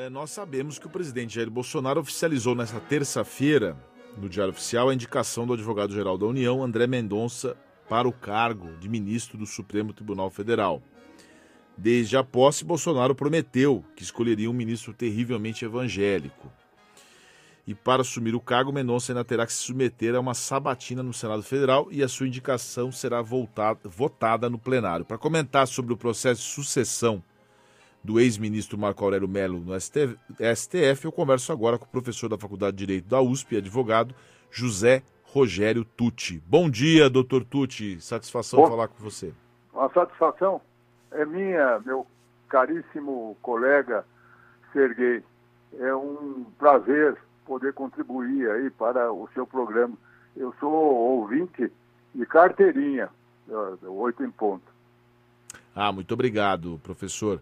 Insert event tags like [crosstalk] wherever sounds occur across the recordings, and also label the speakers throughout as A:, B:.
A: é, nós sabemos que o presidente Jair Bolsonaro oficializou nesta terça-feira, no Diário Oficial, a indicação do advogado-geral da União, André Mendonça, para o cargo de ministro do Supremo Tribunal Federal. Desde a posse, Bolsonaro prometeu que escolheria um ministro terrivelmente evangélico. E para assumir o cargo, Mendonça ainda terá que se submeter a uma sabatina no Senado Federal e a sua indicação será voltada, votada no plenário. Para comentar sobre o processo de sucessão do ex-ministro Marco Aurélio Melo no STF, eu converso agora com o professor da Faculdade de Direito da USP e advogado José Rogério Tucci. Bom dia, doutor Tucci. Satisfação Bom, falar com você.
B: Uma satisfação é minha, meu caríssimo colega Serguei. É um prazer poder contribuir aí para o seu programa. Eu sou ouvinte de carteirinha, oito em ponto.
A: Ah, muito obrigado, professor.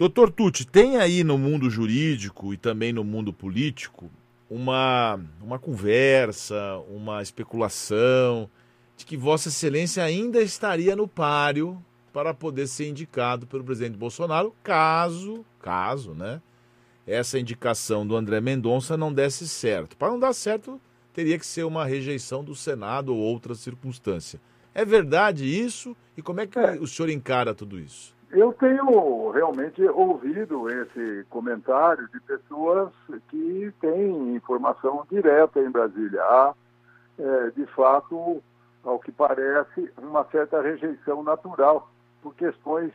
A: Doutor Tucci, tem aí no mundo jurídico e também no mundo político uma, uma conversa, uma especulação de que Vossa Excelência ainda estaria no páreo para poder ser indicado pelo presidente Bolsonaro, caso, caso, né, essa indicação do André Mendonça não desse certo. Para não dar certo, teria que ser uma rejeição do Senado ou outra circunstância. É verdade isso? E como é que é. o senhor encara tudo isso?
B: Eu tenho realmente ouvido esse comentário de pessoas que têm informação direta em Brasília. Há, é, de fato, ao que parece, uma certa rejeição natural por questões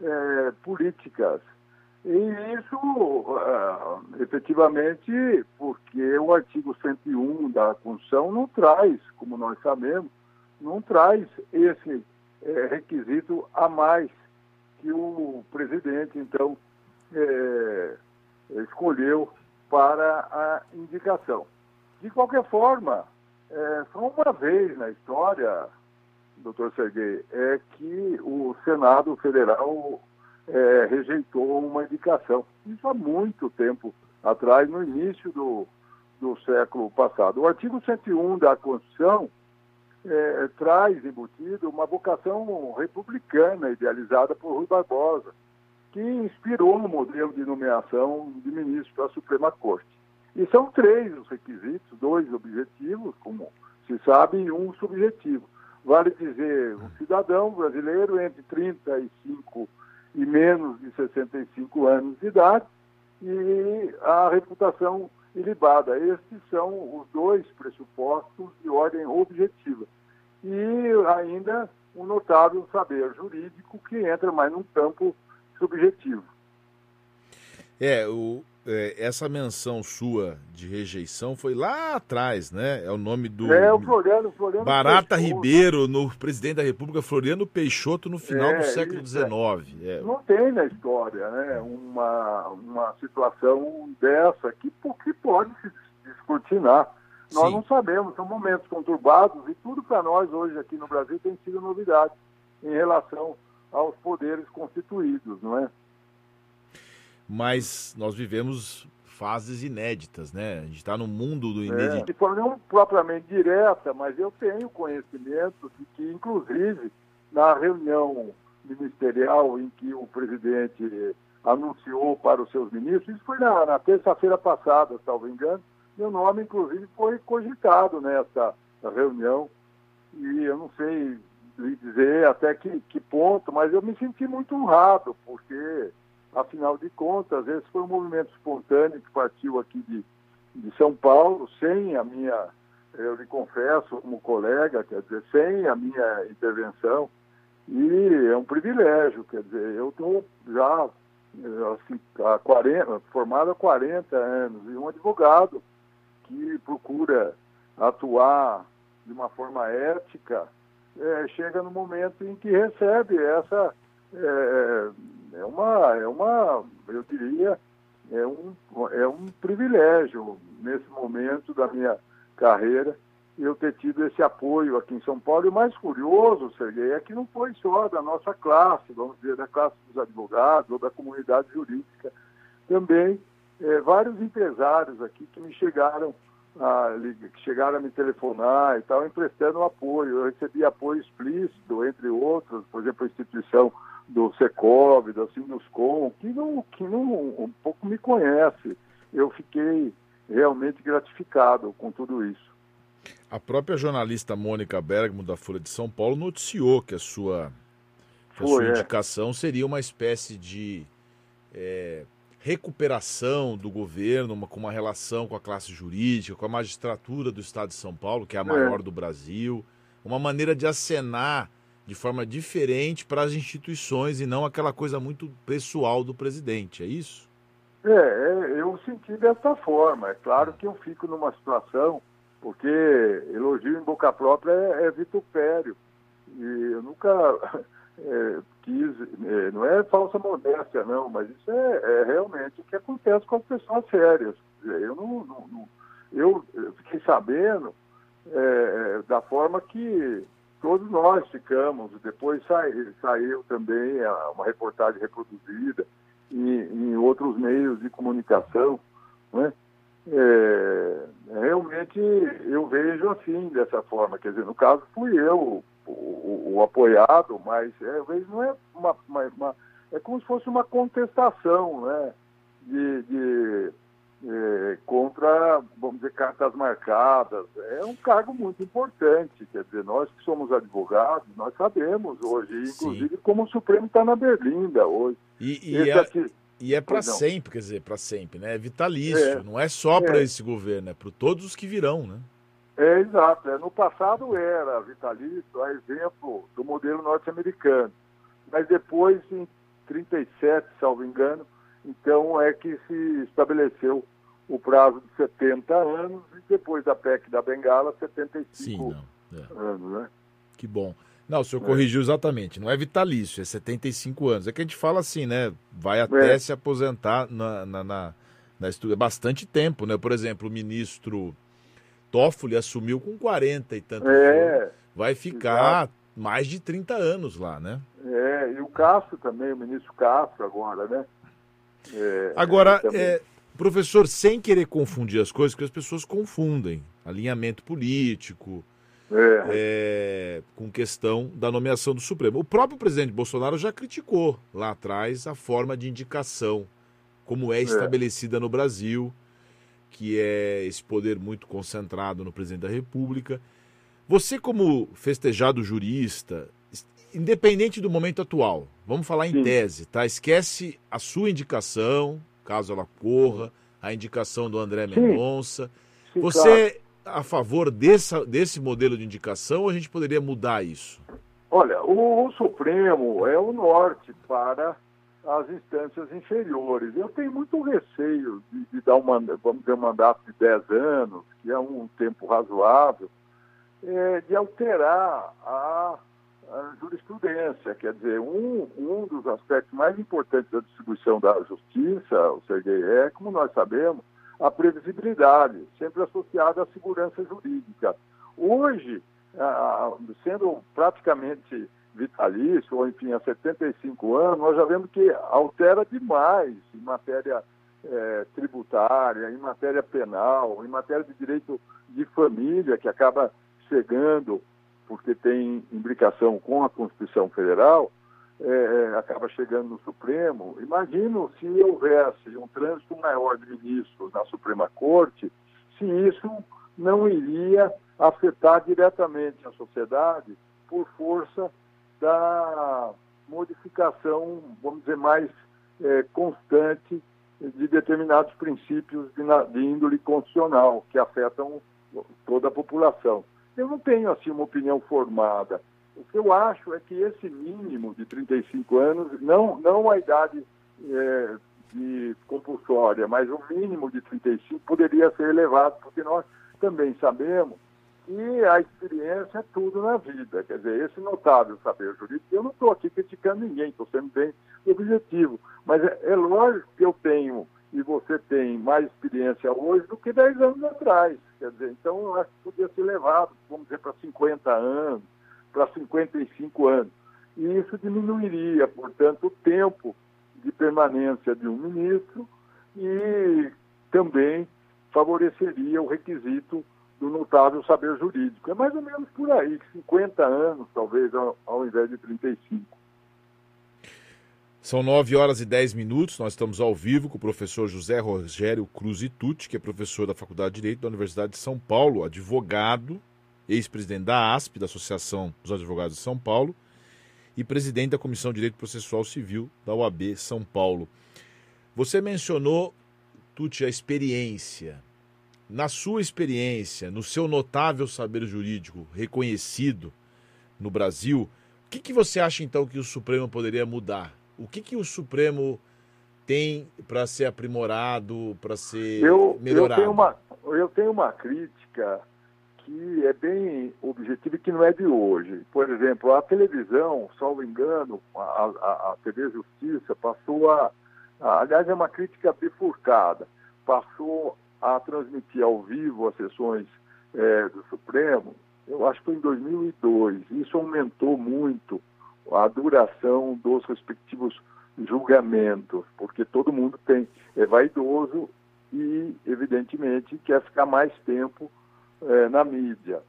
B: é, políticas. E isso, uh, efetivamente, porque o artigo 101 da Constituição não traz, como nós sabemos, não traz esse é, requisito a mais que o presidente, então, é, escolheu para a indicação. De qualquer forma, é, só uma vez na história, doutor Serguei, é que o Senado Federal é, rejeitou uma indicação. Isso há muito tempo atrás, no início do, do século passado. O artigo 101 da Constituição é, traz embutido uma vocação republicana idealizada por Rui Barbosa, que inspirou o modelo de nomeação de ministro da Suprema Corte. E são três os requisitos, dois objetivos, como se sabe, e um subjetivo. Vale dizer, um cidadão brasileiro entre 35 e menos de 65 anos de idade e a reputação ilibada. Estes são os dois pressupostos de ordem objetiva. E ainda um notável saber jurídico que entra mais num campo subjetivo.
A: É, o, é, essa menção sua de rejeição foi lá atrás, né? É o nome do.
B: É, o Floriano, Floriano
A: Barata Peixoto. Ribeiro, no presidente da República, Floriano Peixoto, no final é, do século XIX.
B: É. Não tem na história, né? Uma, uma situação dessa que, que pode se descortinar. Nós Sim. não sabemos, são momentos conturbados e tudo para nós hoje aqui no Brasil tem sido novidade em relação aos poderes constituídos, não é?
A: mas nós vivemos fases inéditas, né? A gente está no mundo do inédito.
B: É, de forma não propriamente direta, mas eu tenho conhecimento de que, inclusive, na reunião ministerial em que o presidente anunciou para os seus ministros, isso foi na, na terça-feira passada, salvo engano, meu nome, inclusive, foi cogitado nessa reunião. E eu não sei dizer até que, que ponto, mas eu me senti muito honrado, porque Afinal de contas, esse foi um movimento espontâneo que partiu aqui de, de São Paulo, sem a minha, eu lhe confesso, como colega, quer dizer, sem a minha intervenção. E é um privilégio, quer dizer, eu estou já assim, há 40, formado há 40 anos, e um advogado que procura atuar de uma forma ética, é, chega no momento em que recebe essa é, é uma, é uma, eu diria, é um, é um privilégio nesse momento da minha carreira eu ter tido esse apoio aqui em São Paulo. E o mais curioso, Serguei, é que não foi só da nossa classe, vamos dizer, da classe dos advogados ou da comunidade jurídica. Também é, vários empresários aqui que me chegaram a, que chegaram a me telefonar e tal, emprestando apoio. Eu recebi apoio explícito, entre outros, por exemplo, a instituição do Secov, da Sinuscom, que não, que não um pouco me conhece. Eu fiquei realmente gratificado com tudo isso.
A: A própria jornalista Mônica Bergamo, da Folha de São Paulo, noticiou que a sua, que a sua é. indicação seria uma espécie de é, recuperação do governo, uma, com uma relação com a classe jurídica, com a magistratura do Estado de São Paulo, que é a é. maior é. do Brasil, uma maneira de acenar de forma diferente para as instituições e não aquela coisa muito pessoal do presidente, é isso?
B: É, é, eu senti dessa forma. É claro que eu fico numa situação, porque elogio em boca própria é, é vitupério. E eu nunca [laughs] é, quis, é, não é falsa modéstia, não, mas isso é, é, realmente o que acontece com as pessoas sérias. Eu não, não, não eu fiquei sabendo é, da forma que todos nós ficamos. Depois saiu, saiu também uma reportagem reproduzida em, em outros meios de comunicação. Né? É, realmente eu vejo assim, dessa forma. Quer dizer, no caso fui eu o, o, apoiado, mas é, às vezes não é uma, uma, uma, É como se fosse uma contestação, né? de, de é, contra, vamos dizer, cartas marcadas. É um cargo muito importante, quer dizer, nós que somos advogados, nós sabemos hoje, inclusive Sim. como o Supremo está na berlinda hoje.
A: E, e é, aqui... e é para sempre, quer dizer, para sempre, né? É vitalício, é, não é só para é. esse governo, é para todos os que virão, né?
B: É, exato. É, no passado era vitalício, a exemplo do modelo norte-americano. Mas depois, em 37, salvo engano, então é que se estabeleceu o prazo de 70 anos e depois da PEC da Bengala, 75 Sim, é. anos, né?
A: Que bom. Não, o senhor é. corrigiu exatamente. Não é vitalício, é 75 anos. É que a gente fala assim, né? Vai até é. se aposentar na, na, na, na estudo. É bastante tempo, né? Por exemplo, o ministro Toffoli assumiu com 40 e tanto. É. Vai ficar exato. mais de 30 anos lá, né?
B: É, e o Castro também, o ministro Castro agora, né?
A: É, agora, é, Professor, sem querer confundir as coisas, porque as pessoas confundem alinhamento político é. É, com questão da nomeação do Supremo. O próprio presidente Bolsonaro já criticou lá atrás a forma de indicação, como é, é. estabelecida no Brasil, que é esse poder muito concentrado no presidente da República. Você, como festejado jurista, independente do momento atual, vamos falar em Sim. tese, tá? Esquece a sua indicação, caso ela corra, a indicação do André Mendonça. Sim, Você claro. a favor dessa, desse modelo de indicação ou a gente poderia mudar isso?
B: Olha, o, o Supremo é o norte para as instâncias inferiores. Eu tenho muito receio de, de dar um, vamos dizer, um mandato de 10 anos, que é um tempo razoável, é, de alterar a a jurisprudência. Quer dizer, um, um dos aspectos mais importantes da distribuição da justiça, o Serguei, é, como nós sabemos, a previsibilidade, sempre associada à segurança jurídica. Hoje, sendo praticamente vitalício, ou enfim, há 75 anos, nós já vemos que altera demais em matéria é, tributária, em matéria penal, em matéria de direito de família, que acaba chegando porque tem imbricação com a Constituição Federal, é, é, acaba chegando no Supremo. Imagino se houvesse um trânsito maior de ministros na Suprema Corte, se isso não iria afetar diretamente a sociedade por força da modificação, vamos dizer, mais é, constante de determinados princípios de, de índole constitucional que afetam toda a população. Eu não tenho assim uma opinião formada. O que eu acho é que esse mínimo de 35 anos, não, não a idade é, de compulsória, mas o mínimo de 35 poderia ser elevado, porque nós também sabemos que a experiência é tudo na vida. Quer dizer, esse notável saber jurídico, eu não estou aqui criticando ninguém, estou sendo bem objetivo. Mas é, é lógico que eu tenho e você tem mais experiência hoje do que 10 anos atrás. Quer dizer, então eu acho que podia ser levado, vamos dizer, para 50 anos, para 55 anos. E isso diminuiria, portanto, o tempo de permanência de um ministro e também favoreceria o requisito do notável saber jurídico. É mais ou menos por aí, 50 anos, talvez, ao, ao invés de 35.
A: São 9 horas e 10 minutos. Nós estamos ao vivo com o professor José Rogério Cruz Itucci, que é professor da Faculdade de Direito da Universidade de São Paulo, advogado, ex-presidente da ASP, da Associação dos Advogados de São Paulo, e presidente da Comissão de Direito Processual Civil da UAB São Paulo. Você mencionou, Tucci, a experiência. Na sua experiência, no seu notável saber jurídico reconhecido no Brasil, o que, que você acha então que o Supremo poderia mudar? o que, que o Supremo tem para ser aprimorado, para ser eu, melhorado?
B: Eu tenho, uma, eu tenho uma crítica que é bem objetiva e que não é de hoje. Por exemplo, a televisão, salvo engano, a, a, a TV Justiça passou a, a, aliás, é uma crítica bifurcada, passou a transmitir ao vivo as sessões é, do Supremo, eu acho que foi em 2002. Isso aumentou muito a duração dos respectivos julgamentos, porque todo mundo tem é vaidoso e evidentemente quer ficar mais tempo é, na mídia.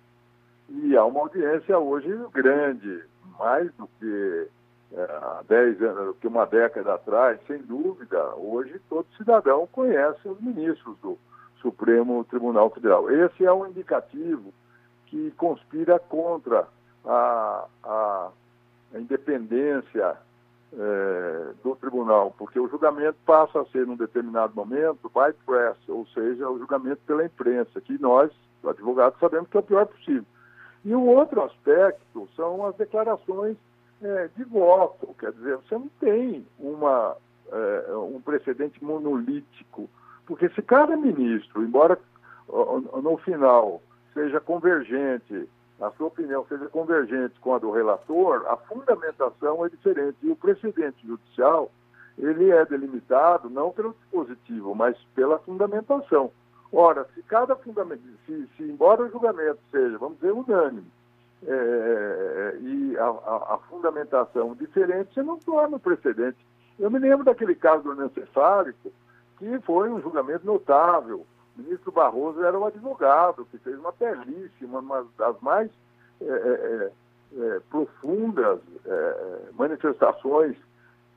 B: E há uma audiência hoje grande, mais do que é, há 10 anos, que uma década atrás, sem dúvida. Hoje todo cidadão conhece os ministros do Supremo Tribunal Federal. Esse é um indicativo que conspira contra a, a a independência é, do tribunal, porque o julgamento passa a ser, num determinado momento, by press, ou seja, o julgamento pela imprensa, que nós, advogados, sabemos que é o pior possível. E o outro aspecto são as declarações é, de voto, quer dizer, você não tem uma, é, um precedente monolítico, porque se cada ministro, embora no final seja convergente a sua opinião seja convergente com a do relator, a fundamentação é diferente. E o precedente judicial, ele é delimitado não pelo dispositivo, mas pela fundamentação. Ora, se cada fundamento, se, se embora o julgamento seja, vamos dizer, unânime, é, e a, a, a, fundamentação diferente, você não torna o precedente. Eu me lembro daquele caso do anencefálico, que foi um julgamento notável, o ministro Barroso era um advogado que fez uma belíssima, uma das mais é, é, é, é profundas é, manifestações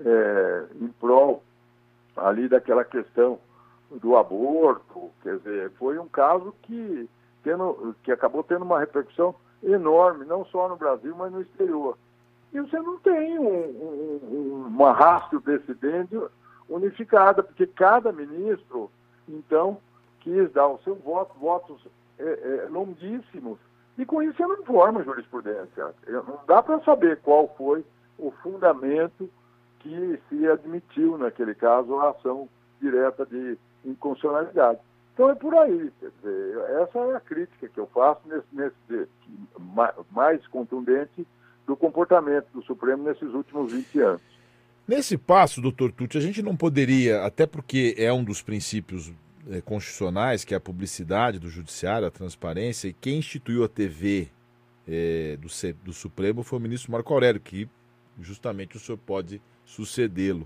B: é, em prol ali daquela questão do aborto. Quer dizer, foi um caso que, tendo, que acabou tendo uma repercussão enorme, não só no Brasil, mas no exterior. E você não tem um, um, uma rastro decidente unificada, porque cada ministro, então, quis dar o seu voto, votos é, é, longuíssimos, e com isso você não forma jurisprudência. Não dá para saber qual foi o fundamento que se admitiu, naquele caso, a ação direta de inconstitucionalidade. Então é por aí. Dizer, essa é a crítica que eu faço nesse, nesse mais contundente do comportamento do Supremo nesses últimos 20 anos.
A: Nesse passo, doutor Tucci, a gente não poderia, até porque é um dos princípios é, constitucionais, que é a publicidade do judiciário, a transparência, e quem instituiu a TV é, do, do Supremo foi o ministro Marco Aurélio, que justamente o senhor pode sucedê-lo.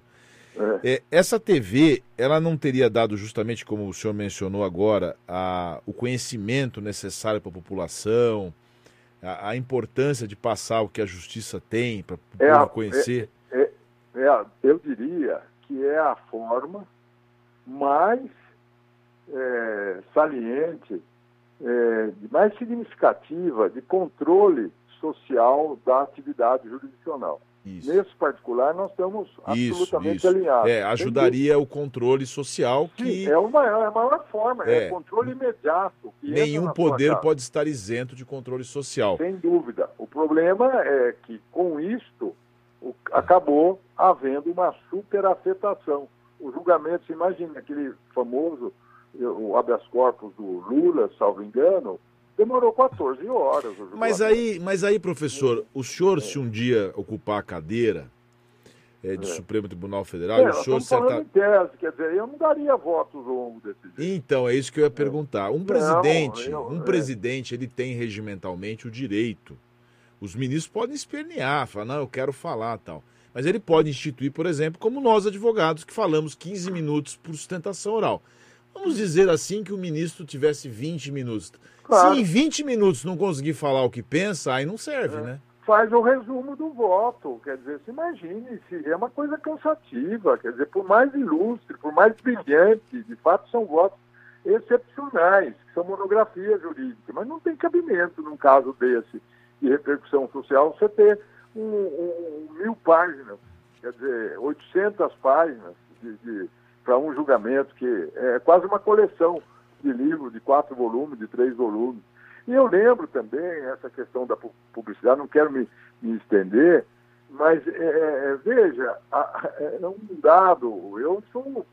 A: É. É, essa TV, ela não teria dado justamente, como o senhor mencionou agora, a, o conhecimento necessário para a população, a, a, importância de passar o que a justiça tem para o é, conhecer?
B: É, eu diria que é a forma mais é, saliente, é, mais significativa de controle social da atividade jurisdicional. Isso. Nesse particular, nós estamos absolutamente isso, isso. alinhados.
A: É, ajudaria o controle social Sim, que.
B: É, uma, é a maior forma, é, é controle imediato.
A: Nenhum poder pode estar isento de controle social.
B: Sem dúvida. O problema é que, com isto, o, acabou havendo uma superafetação. O julgamento, se imagina aquele famoso o habeas corpus do Lula, salvo engano, demorou 14 horas.
A: Mas aí, mas aí, professor, o senhor, se um dia ocupar a cadeira é, de é. Supremo Tribunal Federal, é, o senhor
B: certa... em tese, quer dizer, eu não daria votos longos desse jeito.
A: Então, é isso que eu ia perguntar. Um presidente, não, eu, um é. presidente, ele tem regimentalmente o direito. Os ministros podem espernear, falar, não, eu quero falar tal. Mas ele pode instituir, por exemplo, como nós advogados, que falamos 15 minutos por sustentação oral. Vamos dizer assim que o ministro tivesse 20 minutos. Claro. Se em 20 minutos não conseguir falar o que pensa, aí não serve, é. né?
B: faz o resumo do voto. Quer dizer, se imagine, se é uma coisa cansativa, quer dizer, por mais ilustre, por mais brilhante, de fato são votos excepcionais, que são monografias jurídicas, mas não tem cabimento num caso desse de repercussão social você ter um, mil páginas, quer dizer, 800 páginas de, de para um julgamento que é quase uma coleção de livros de quatro volumes, de três volumes. E eu lembro também essa questão da publicidade, não quero me, me estender, mas é, é, é veja, é um dado, eu sou,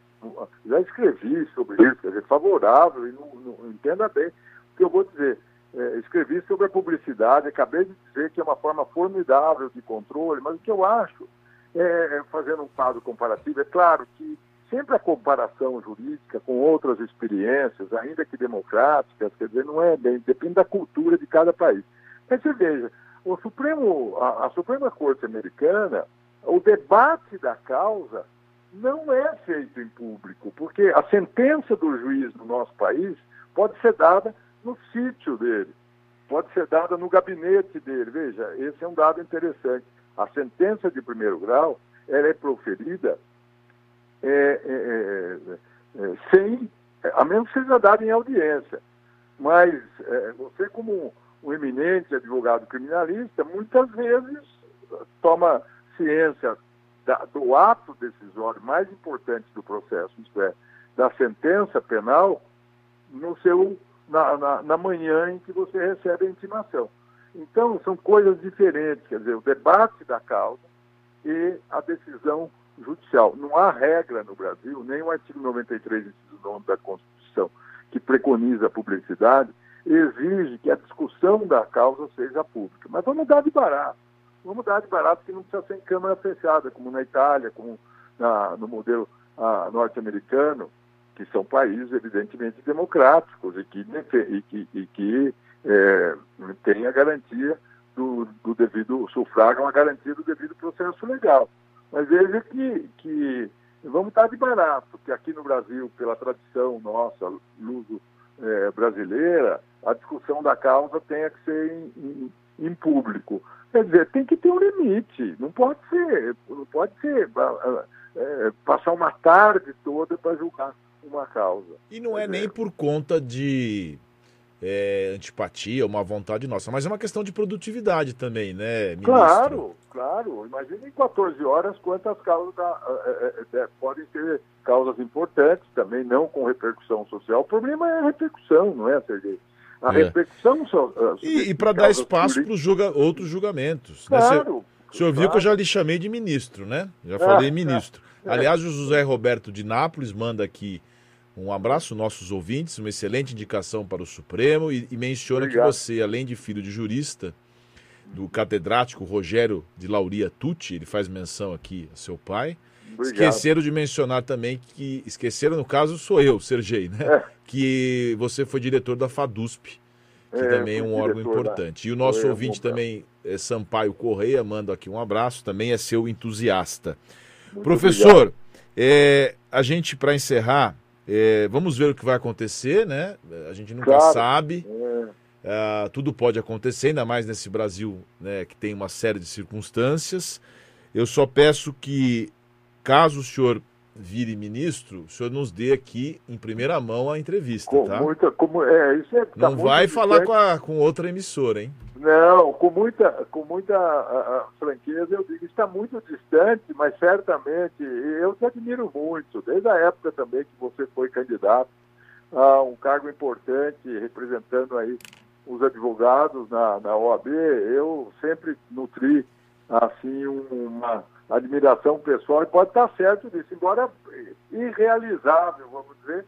B: já escrevi sobre isso, quer dizer, favorável, e não, não entenda bem o que eu vou dizer. É, escrevi sobre a publicidade, acabei de dizer que é uma forma formidável de controle, mas o que eu acho, é, fazendo um quadro comparativo, é claro que sempre a comparação jurídica com outras experiências, ainda que democráticas, quer dizer, não é bem, depende da cultura de cada país. Mas você veja, o Supremo, a, a Suprema Corte Americana, o debate da causa não é feito em público, porque a sentença do juiz no nosso país pode ser dada no sítio dele, pode ser dada no gabinete dele. Veja, esse é um dado interessante. A sentença de primeiro grau ela é proferida é é, é, é, sem, a menos que seja dado em audiência. Mas é, você, como um eminente advogado criminalista, muitas vezes toma ciência da, do ato decisório mais importante do processo, isto é, da sentença penal, no seu, na, na, na manhã em que você recebe a intimação. Então, são coisas diferentes, quer dizer, o debate da causa e a decisão judicial. Não há regra no Brasil, nem o artigo 93, inciso 9 da Constituição, que preconiza a publicidade, exige que a discussão da causa seja pública. Mas vamos dar de barato. Vamos dar de barato que não precisa ser em câmara fechada, como na Itália, como na, no modelo ah, norte-americano, que são países evidentemente democráticos e que, e que, e que é, têm a garantia do, do devido, sufragam a garantia do devido processo legal. Mas veja que, que vamos estar de barato, porque aqui no Brasil, pela tradição nossa, luso é, brasileira, a discussão da causa tenha que ser em, em, em, público. Quer dizer, tem que ter um limite, não pode ser, não pode ser é, passar uma tarde toda para julgar uma causa.
A: E não é nem por conta de é, antipatia, uma vontade nossa, mas é uma questão de produtividade também, né,
B: ministro? Claro, claro. Imagina em 14 horas quantas causas da, é, é, podem ter causas importantes também, não com repercussão social. O problema é a repercussão, não é, Sergei? A é. repercussão
A: so, E, e para dar espaço para julga, outros julgamentos.
B: Claro. Né?
A: O senhor viu que eu já lhe chamei de ministro, né? Já falei ministro. Aliás, o José Roberto de Nápoles manda aqui um abraço, nossos ouvintes, uma excelente indicação para o Supremo e, e menciona Obrigado. que você, além de filho de jurista, do catedrático Rogério de Lauria Tucci, ele faz menção aqui a seu pai. Obrigado. Esqueceram de mencionar também que. Esqueceram, no caso, sou eu, Sergei, né? É. Que você foi diretor da FADUSP, que é, também é um órgão importante. Da... E o nosso foi ouvinte também, é Sampaio Correia, manda aqui um abraço, também é seu entusiasta. Muito Professor, é, a gente, para encerrar, é, vamos ver o que vai acontecer, né? A gente nunca claro. sabe. É. Uh, tudo pode acontecer, ainda mais nesse Brasil né, que tem uma série de circunstâncias. Eu só peço que, caso o senhor vire ministro, o senhor nos dê aqui em primeira mão a entrevista,
B: com
A: tá?
B: Muita, como, é, isso é,
A: tá Não vai falar com, a, com outra emissora, hein?
B: Não, com muita, com muita a, a franqueza eu digo, está muito distante, mas certamente eu te admiro muito, desde a época também que você foi candidato a um cargo importante, representando aí os advogados na, na OAB, eu sempre nutri assim uma admiração pessoal e pode estar certo disso, embora irrealizável, vamos dizer,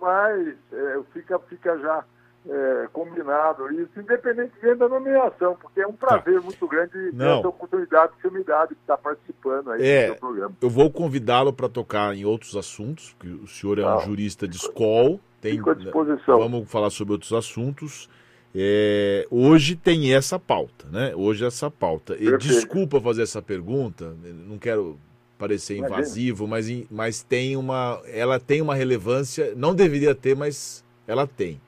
B: mas é, fica, fica já é, combinado isso, independentemente da nomeação, porque é um prazer tá. muito grande Não. essa oportunidade que você me dá de estar participando aí
A: é, do seu programa. Eu vou convidá-lo para tocar em outros assuntos, porque o senhor é um jurista de escola. Tem,
B: Fico à disposição.
A: Vamos falar sobre outros assuntos. É, hoje tem essa pauta, né? Hoje essa pauta. E, desculpa fazer essa pergunta, não quero parecer invasivo, mas, mas tem uma, ela tem uma relevância, não deveria ter, mas ela tem.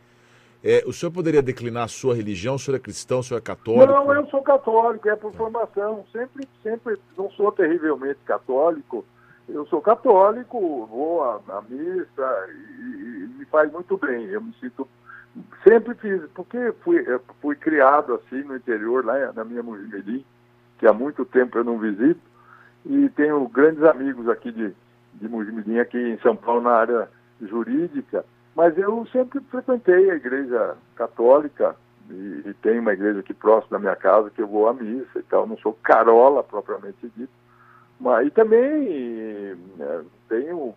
A: É, o senhor poderia declinar a sua religião? O senhor é cristão, o senhor é católico?
B: Não, eu sou católico, é por formação. Sempre, sempre, não sou terrivelmente católico. Eu sou católico, vou à, à missa e, e, me faz muito bem. Eu me sinto. Sempre fiz, porque fui, fui criado assim no interior, lá na minha Mujimirim, que há muito tempo eu não visito, e tenho grandes amigos aqui de, de Mujimirim, aqui em São Paulo, na área jurídica. Mas eu sempre frequentei a igreja católica e, e tenho uma igreja aqui próximo da minha casa que eu vou à missa e tal. Não sou carola propriamente dito, mas e também é, tenho,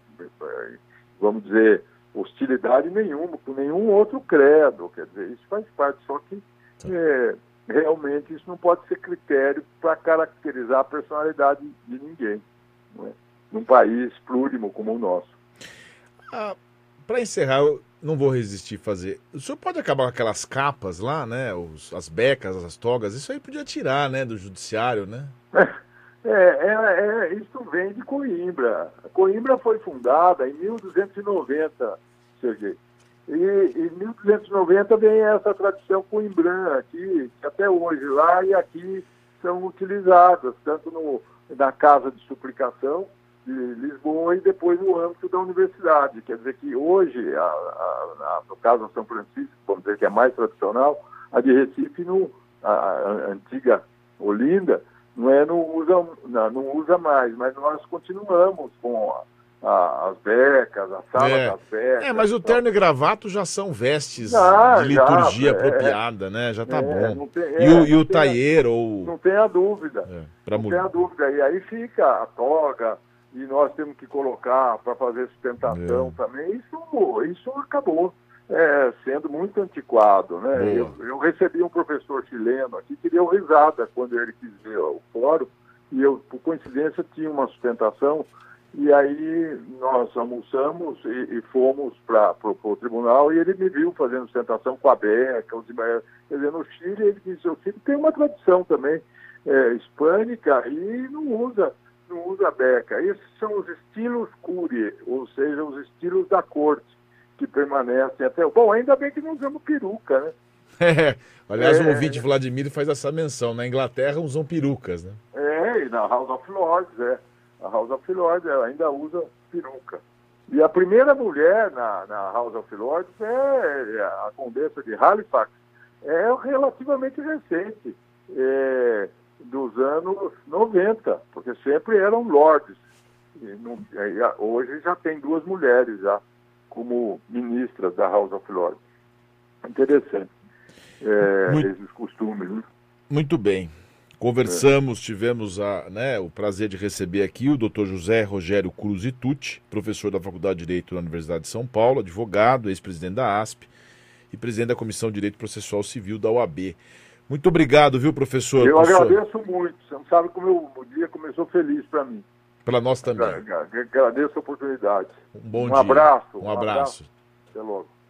B: vamos dizer, hostilidade nenhuma com nenhum outro credo. Quer dizer, isso faz parte, só que é, realmente isso não pode ser critério para caracterizar a personalidade de ninguém, não é? num país plurimo como o nosso.
A: Ah para encerrar, eu não vou resistir fazer. O senhor pode acabar com aquelas capas lá, né? Os, as becas, as togas, isso aí podia tirar, né? Do judiciário, né? [laughs]
B: É, é, é, isso vem de Coimbra. Coimbra foi fundada em 1290, Sergei. E em 1290 vem essa tradição coimbrã aqui, que até hoje lá e aqui são utilizadas, tanto no, na casa de suplicação, de Lisboa e depois no âmbito da universidade. Quer dizer que hoje, a, a, a, no caso de São Francisco, vamos dizer que é mais tradicional, a de Recife, não, a, antiga Olinda, não, é, não, usa, não, não usa mais, mas nós continuamos com as becas, a sala é. das becas.
A: É, mas o terno e gravato já são vestes ah, de liturgia já, é. apropriada, é, né? Já tá é, bom. Tem, e o, e o taieiro ou...
B: Não tem a dúvida. É, não tem a dúvida. E aí fica a toga, e nós temos que colocar para fazer sustentação é. também, isso, isso acabou é, sendo muito antiquado. Né? Eu, eu, recebi um professor chileno aqui que deu risada quando ele quis ver o fórum, e eu, por coincidência, tinha uma sustentação, e aí nós almoçamos e, e fomos para o tribunal, e ele me viu fazendo sustentação com a beca, os, quer dizer, no Chile, ele disse, o Chile tem uma tradição também é, hispânica e não usa não usa beca. Esses são os estilos curie, ou seja, os estilos da corte, que permanecem até. Bom, ainda bem que não usamos peruca, né? [laughs]
A: É, aliás, é, o ouvinte Vladimir faz essa menção. Na Inglaterra usam perucas, né?
B: É, e na House of Lords, é. A House of Lords ainda usa peruca. E a primeira mulher na, na House of Lords é, é a condessa de Halifax. É relativamente recente. É, dos anos 90, porque sempre eram lords. Não, hoje já tem duas mulheres já como ministras da House of Lords. Interessante. É, muito, esses costumes. Né?
A: Muito bem. Conversamos, é. tivemos a, né, o prazer de receber aqui o Dr. José Rogério Cruz Itucci, professor da Faculdade de Direito da Universidade de São Paulo, advogado, ex-presidente da ASP e presidente da Comissão de Direito Processual Civil da OAB. Muito obrigado, viu, professor?
B: Eu professor. agradeço muito. Você não sabe como o dia começou feliz para mim.
A: Para nós também.
B: Agradeço a oportunidade.
A: Um bom
B: um
A: dia.
B: Abraço,
A: um, um abraço. Um abraço.
B: Até logo.